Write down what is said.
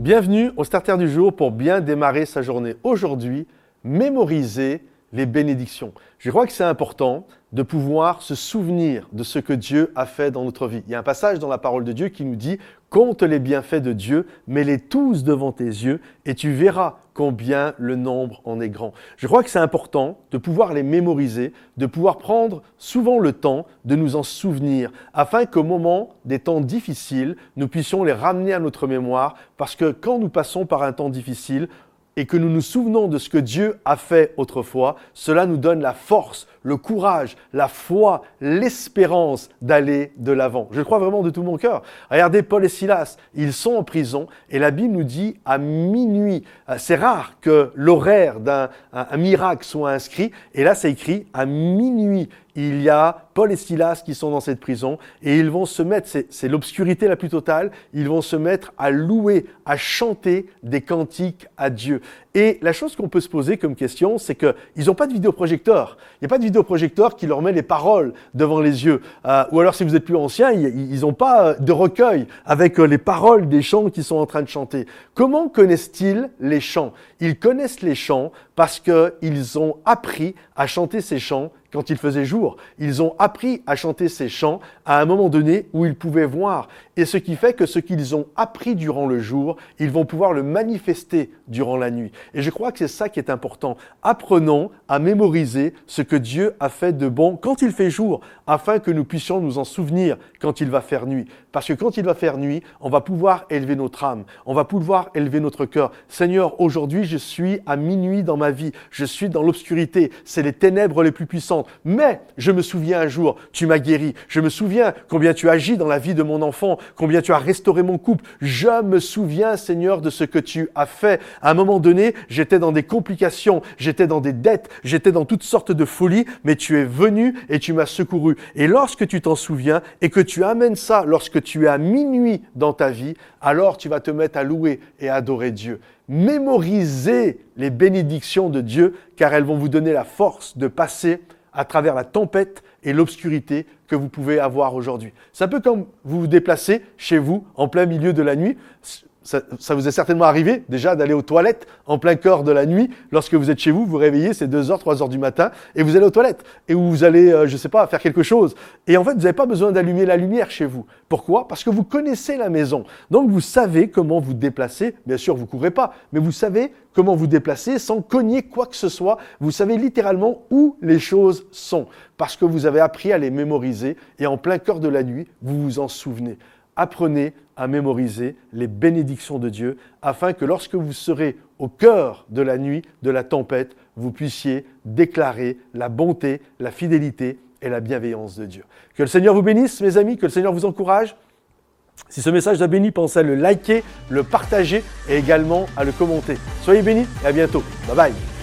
Bienvenue au Starter du jour pour bien démarrer sa journée. Aujourd'hui, mémoriser les bénédictions. Je crois que c'est important de pouvoir se souvenir de ce que Dieu a fait dans notre vie. Il y a un passage dans la parole de Dieu qui nous dit Compte les bienfaits de Dieu, mets-les tous devant tes yeux, et tu verras combien le nombre en est grand. Je crois que c'est important de pouvoir les mémoriser, de pouvoir prendre souvent le temps de nous en souvenir, afin qu'au moment des temps difficiles, nous puissions les ramener à notre mémoire, parce que quand nous passons par un temps difficile, et que nous nous souvenons de ce que Dieu a fait autrefois, cela nous donne la force, le courage, la foi, l'espérance d'aller de l'avant. Je crois vraiment de tout mon cœur. Regardez Paul et Silas, ils sont en prison et la Bible nous dit à minuit. Euh, c'est rare que l'horaire d'un miracle soit inscrit et là c'est écrit à minuit il y a Paul et Silas qui sont dans cette prison et ils vont se mettre, c'est l'obscurité la plus totale, ils vont se mettre à louer, à chanter des cantiques à Dieu. Et la chose qu'on peut se poser comme question, c'est qu'ils n'ont pas de vidéoprojecteur. Il n'y a pas de vidéoprojecteur qui leur met les paroles devant les yeux. Euh, ou alors si vous êtes plus ancien, ils n'ont pas euh, de recueil avec euh, les paroles des chants qu'ils sont en train de chanter. Comment connaissent-ils les chants? Ils connaissent les chants parce qu'ils ont appris à chanter ces chants quand il faisait jour. Ils ont appris à chanter ces chants à un moment donné où ils pouvaient voir. Et ce qui fait que ce qu'ils ont appris durant le jour, ils vont pouvoir le manifester durant la nuit. Et je crois que c'est ça qui est important. Apprenons à mémoriser ce que Dieu a fait de bon quand il fait jour, afin que nous puissions nous en souvenir quand il va faire nuit. Parce que quand il va faire nuit, on va pouvoir élever notre âme, on va pouvoir élever notre cœur. Seigneur, aujourd'hui je suis à minuit dans ma vie, je suis dans l'obscurité, c'est les ténèbres les plus puissantes. Mais je me souviens un jour, tu m'as guéri, je me souviens combien tu agis dans la vie de mon enfant, combien tu as restauré mon couple. Je me souviens, Seigneur, de ce que tu as fait. À un moment donné, j'étais dans des complications, j'étais dans des dettes, j'étais dans toutes sortes de folies, mais tu es venu et tu m'as secouru. Et lorsque tu t'en souviens et que tu amènes ça lorsque tu es à minuit dans ta vie, alors tu vas te mettre à louer et à adorer Dieu. Mémorisez les bénédictions de Dieu car elles vont vous donner la force de passer à travers la tempête et l'obscurité que vous pouvez avoir aujourd'hui. C'est un peu comme vous vous déplacez chez vous en plein milieu de la nuit ça, vous est certainement arrivé déjà d'aller aux toilettes en plein corps de la nuit. Lorsque vous êtes chez vous, vous réveillez, c'est 2h, 3h du matin, et vous allez aux toilettes. Et vous allez, euh, je ne sais pas, faire quelque chose. Et en fait, vous n'avez pas besoin d'allumer la lumière chez vous. Pourquoi? Parce que vous connaissez la maison. Donc vous savez comment vous déplacer. Bien sûr, vous ne courez pas, mais vous savez comment vous déplacer sans cogner quoi que ce soit. Vous savez littéralement où les choses sont. Parce que vous avez appris à les mémoriser, et en plein cœur de la nuit, vous vous en souvenez apprenez à mémoriser les bénédictions de Dieu, afin que lorsque vous serez au cœur de la nuit, de la tempête, vous puissiez déclarer la bonté, la fidélité et la bienveillance de Dieu. Que le Seigneur vous bénisse, mes amis, que le Seigneur vous encourage. Si ce message t'a béni, pensez à le liker, le partager et également à le commenter. Soyez bénis et à bientôt. Bye bye.